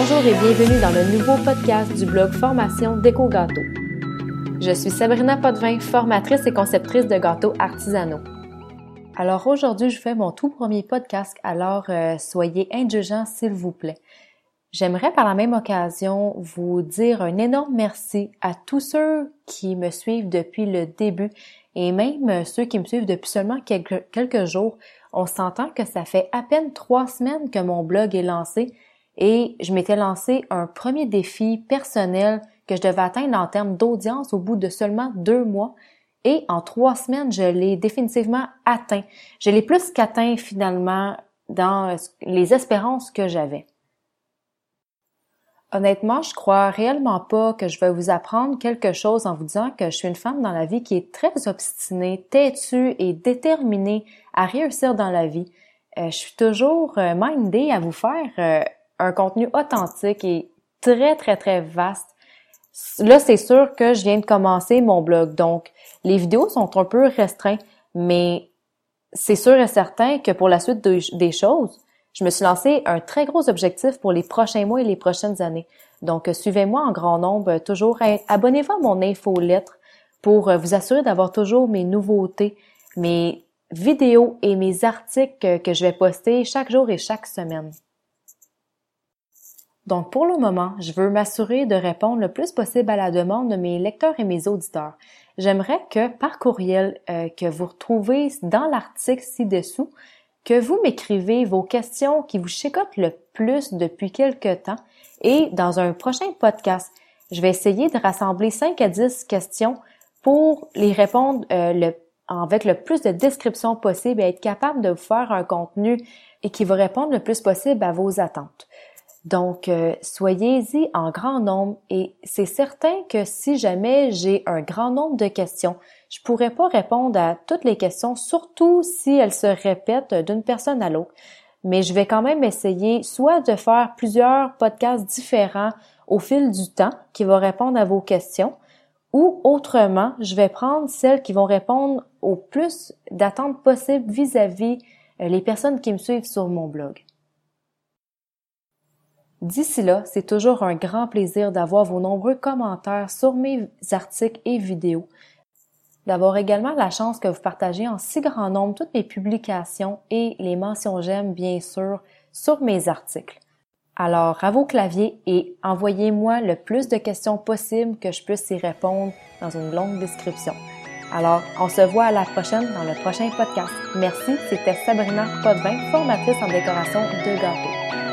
Bonjour et bienvenue dans le nouveau podcast du blog Formation Déco Gâteau. Je suis Sabrina Potvin, formatrice et conceptrice de gâteaux artisanaux. Alors aujourd'hui, je fais mon tout premier podcast, alors euh, soyez indulgents s'il vous plaît. J'aimerais par la même occasion vous dire un énorme merci à tous ceux qui me suivent depuis le début et même ceux qui me suivent depuis seulement quelques, quelques jours. On s'entend que ça fait à peine trois semaines que mon blog est lancé et je m'étais lancé un premier défi personnel que je devais atteindre en termes d'audience au bout de seulement deux mois. Et en trois semaines, je l'ai définitivement atteint. Je l'ai plus qu'atteint finalement dans les espérances que j'avais. Honnêtement, je crois réellement pas que je vais vous apprendre quelque chose en vous disant que je suis une femme dans la vie qui est très obstinée, têtue et déterminée à réussir dans la vie. Euh, je suis toujours euh, mindée à vous faire euh, un contenu authentique et très, très, très vaste. Là, c'est sûr que je viens de commencer mon blog, donc les vidéos sont un peu restreintes, mais c'est sûr et certain que pour la suite des choses, je me suis lancé un très gros objectif pour les prochains mois et les prochaines années. Donc, suivez-moi en grand nombre toujours. Abonnez-vous à mon infolettre pour vous assurer d'avoir toujours mes nouveautés, mes vidéos et mes articles que je vais poster chaque jour et chaque semaine. Donc, pour le moment, je veux m'assurer de répondre le plus possible à la demande de mes lecteurs et mes auditeurs. J'aimerais que par courriel euh, que vous retrouvez dans l'article ci-dessous, que vous m'écrivez vos questions qui vous chicotent le plus depuis quelque temps et dans un prochain podcast, je vais essayer de rassembler 5 à 10 questions pour les répondre euh, avec le plus de descriptions possible et être capable de vous faire un contenu et qui va répondre le plus possible à vos attentes. Donc, euh, soyez-y en grand nombre et c'est certain que si jamais j'ai un grand nombre de questions, je pourrais pas répondre à toutes les questions, surtout si elles se répètent d'une personne à l'autre. Mais je vais quand même essayer soit de faire plusieurs podcasts différents au fil du temps qui vont répondre à vos questions, ou autrement, je vais prendre celles qui vont répondre au plus d'attentes possibles vis-à-vis -vis les personnes qui me suivent sur mon blog. D'ici là, c'est toujours un grand plaisir d'avoir vos nombreux commentaires sur mes articles et vidéos, d'avoir également la chance que vous partagez en si grand nombre toutes mes publications et les mentions j'aime, bien sûr, sur mes articles. Alors, à vos claviers et envoyez-moi le plus de questions possible que je puisse y répondre dans une longue description. Alors, on se voit à la prochaine dans le prochain podcast. Merci, c'était Sabrina Potvin, formatrice en décoration de gâteaux.